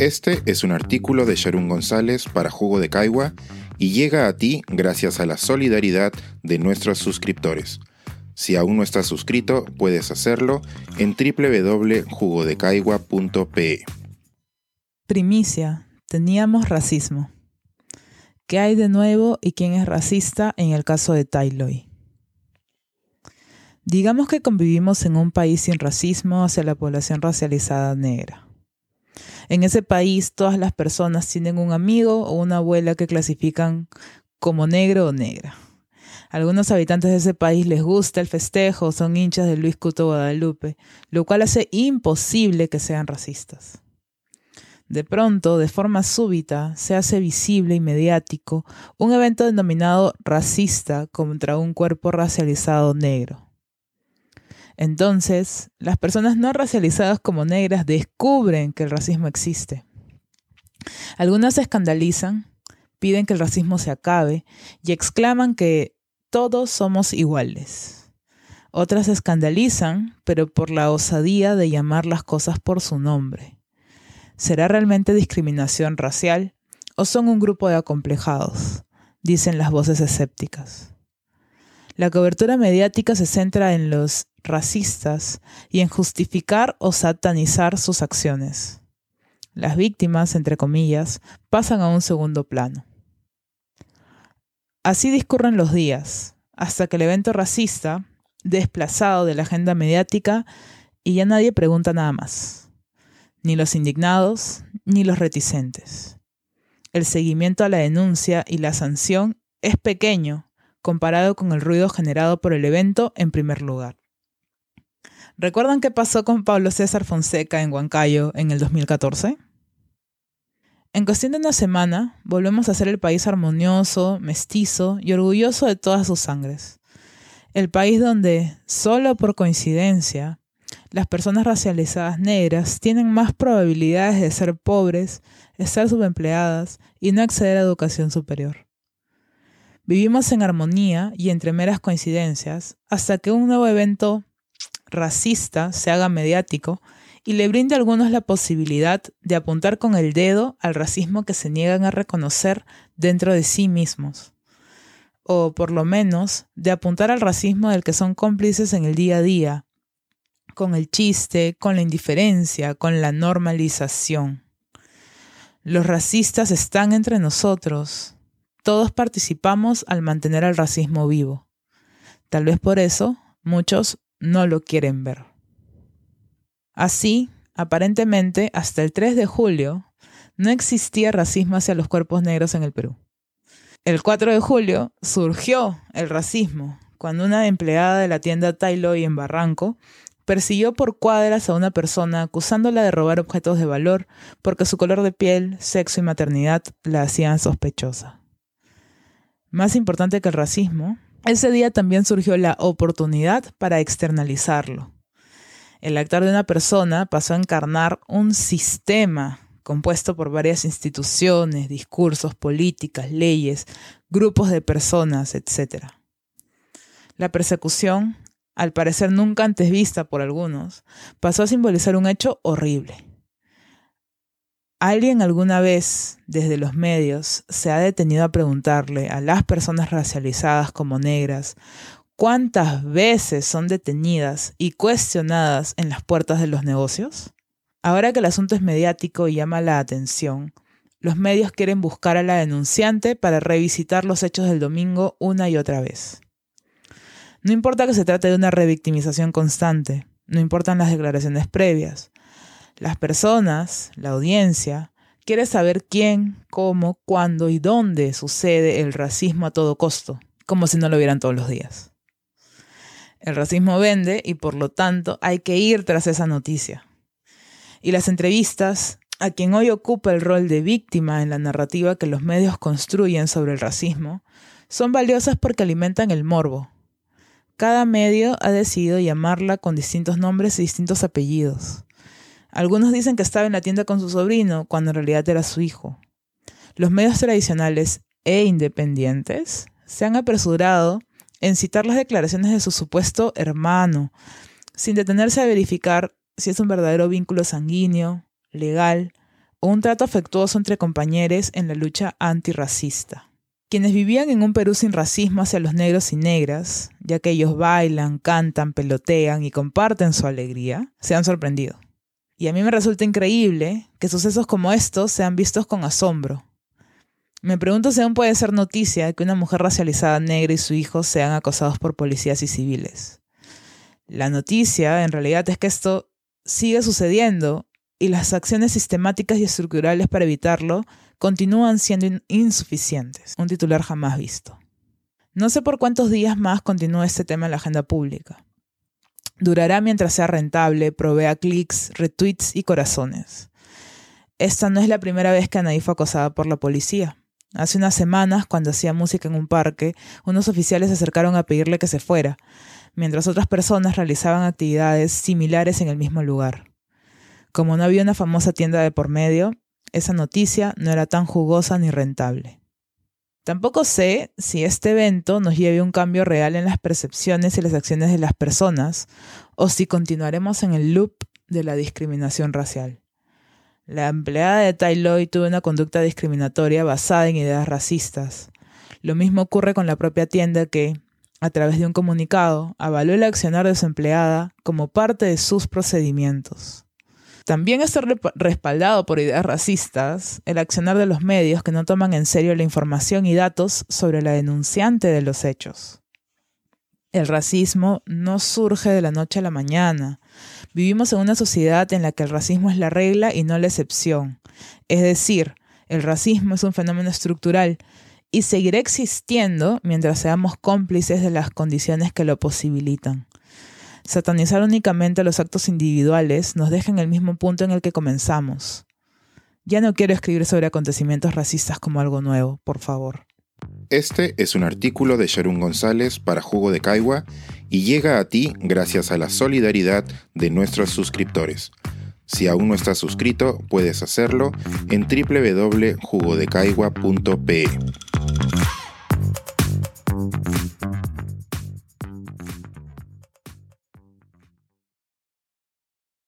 Este es un artículo de Sharon González para Jugo de Caigua y llega a ti gracias a la solidaridad de nuestros suscriptores. Si aún no estás suscrito, puedes hacerlo en www.jugodecaigua.pe. Primicia. Teníamos racismo. ¿Qué hay de nuevo y quién es racista en el caso de Tailoy? Digamos que convivimos en un país sin racismo hacia la población racializada negra. En ese país todas las personas tienen un amigo o una abuela que clasifican como negro o negra. algunos habitantes de ese país les gusta el festejo, son hinchas de Luis Cuto Guadalupe, lo cual hace imposible que sean racistas. De pronto, de forma súbita, se hace visible y mediático un evento denominado racista contra un cuerpo racializado negro. Entonces, las personas no racializadas como negras descubren que el racismo existe. Algunas se escandalizan, piden que el racismo se acabe y exclaman que todos somos iguales. Otras se escandalizan, pero por la osadía de llamar las cosas por su nombre. ¿Será realmente discriminación racial o son un grupo de acomplejados? Dicen las voces escépticas. La cobertura mediática se centra en los racistas y en justificar o satanizar sus acciones. Las víctimas, entre comillas, pasan a un segundo plano. Así discurren los días, hasta que el evento racista, desplazado de la agenda mediática, y ya nadie pregunta nada más. Ni los indignados, ni los reticentes. El seguimiento a la denuncia y la sanción es pequeño comparado con el ruido generado por el evento en primer lugar. ¿Recuerdan qué pasó con Pablo César Fonseca en Huancayo en el 2014? En cuestión de una semana, volvemos a ser el país armonioso, mestizo y orgulloso de todas sus sangres. El país donde, solo por coincidencia, las personas racializadas negras tienen más probabilidades de ser pobres, estar subempleadas y no acceder a educación superior. Vivimos en armonía y entre meras coincidencias hasta que un nuevo evento racista se haga mediático y le brinde a algunos la posibilidad de apuntar con el dedo al racismo que se niegan a reconocer dentro de sí mismos. O por lo menos de apuntar al racismo del que son cómplices en el día a día, con el chiste, con la indiferencia, con la normalización. Los racistas están entre nosotros. Todos participamos al mantener al racismo vivo. Tal vez por eso muchos no lo quieren ver. Así, aparentemente, hasta el 3 de julio, no existía racismo hacia los cuerpos negros en el Perú. El 4 de julio surgió el racismo cuando una empleada de la tienda Tailoy en Barranco persiguió por cuadras a una persona acusándola de robar objetos de valor porque su color de piel, sexo y maternidad la hacían sospechosa. Más importante que el racismo, ese día también surgió la oportunidad para externalizarlo. El actor de una persona pasó a encarnar un sistema compuesto por varias instituciones, discursos, políticas, leyes, grupos de personas, etc. La persecución, al parecer nunca antes vista por algunos, pasó a simbolizar un hecho horrible ¿Alguien alguna vez desde los medios se ha detenido a preguntarle a las personas racializadas como negras cuántas veces son detenidas y cuestionadas en las puertas de los negocios? Ahora que el asunto es mediático y llama la atención, los medios quieren buscar a la denunciante para revisitar los hechos del domingo una y otra vez. No importa que se trate de una revictimización constante, no importan las declaraciones previas, las personas, la audiencia, quiere saber quién, cómo, cuándo y dónde sucede el racismo a todo costo, como si no lo vieran todos los días. El racismo vende y por lo tanto hay que ir tras esa noticia. Y las entrevistas a quien hoy ocupa el rol de víctima en la narrativa que los medios construyen sobre el racismo son valiosas porque alimentan el morbo. Cada medio ha decidido llamarla con distintos nombres y distintos apellidos. Algunos dicen que estaba en la tienda con su sobrino, cuando en realidad era su hijo. Los medios tradicionales e independientes se han apresurado en citar las declaraciones de su supuesto hermano, sin detenerse a verificar si es un verdadero vínculo sanguíneo, legal o un trato afectuoso entre compañeros en la lucha antirracista. Quienes vivían en un Perú sin racismo hacia los negros y negras, ya que ellos bailan, cantan, pelotean y comparten su alegría, se han sorprendido. Y a mí me resulta increíble que sucesos como estos sean vistos con asombro. Me pregunto si aún puede ser noticia que una mujer racializada negra y su hijo sean acosados por policías y civiles. La noticia, en realidad, es que esto sigue sucediendo y las acciones sistemáticas y estructurales para evitarlo continúan siendo insuficientes. Un titular jamás visto. No sé por cuántos días más continúa este tema en la agenda pública. Durará mientras sea rentable, provea clics, retweets y corazones. Esta no es la primera vez que Anaí fue acosada por la policía. Hace unas semanas, cuando hacía música en un parque, unos oficiales se acercaron a pedirle que se fuera, mientras otras personas realizaban actividades similares en el mismo lugar. Como no había una famosa tienda de por medio, esa noticia no era tan jugosa ni rentable. Tampoco sé si este evento nos lleve a un cambio real en las percepciones y las acciones de las personas, o si continuaremos en el loop de la discriminación racial. La empleada de Tailoy tuvo una conducta discriminatoria basada en ideas racistas. Lo mismo ocurre con la propia tienda que, a través de un comunicado, avaló el accionar de su empleada como parte de sus procedimientos. También está respaldado por ideas racistas el accionar de los medios que no toman en serio la información y datos sobre la denunciante de los hechos. El racismo no surge de la noche a la mañana. Vivimos en una sociedad en la que el racismo es la regla y no la excepción. Es decir, el racismo es un fenómeno estructural y seguirá existiendo mientras seamos cómplices de las condiciones que lo posibilitan. Satanizar únicamente los actos individuales nos deja en el mismo punto en el que comenzamos. Ya no quiero escribir sobre acontecimientos racistas como algo nuevo, por favor. Este es un artículo de Sharon González para Jugo de Caigua y llega a ti gracias a la solidaridad de nuestros suscriptores. Si aún no estás suscrito, puedes hacerlo en www.jugodecaigua.pe.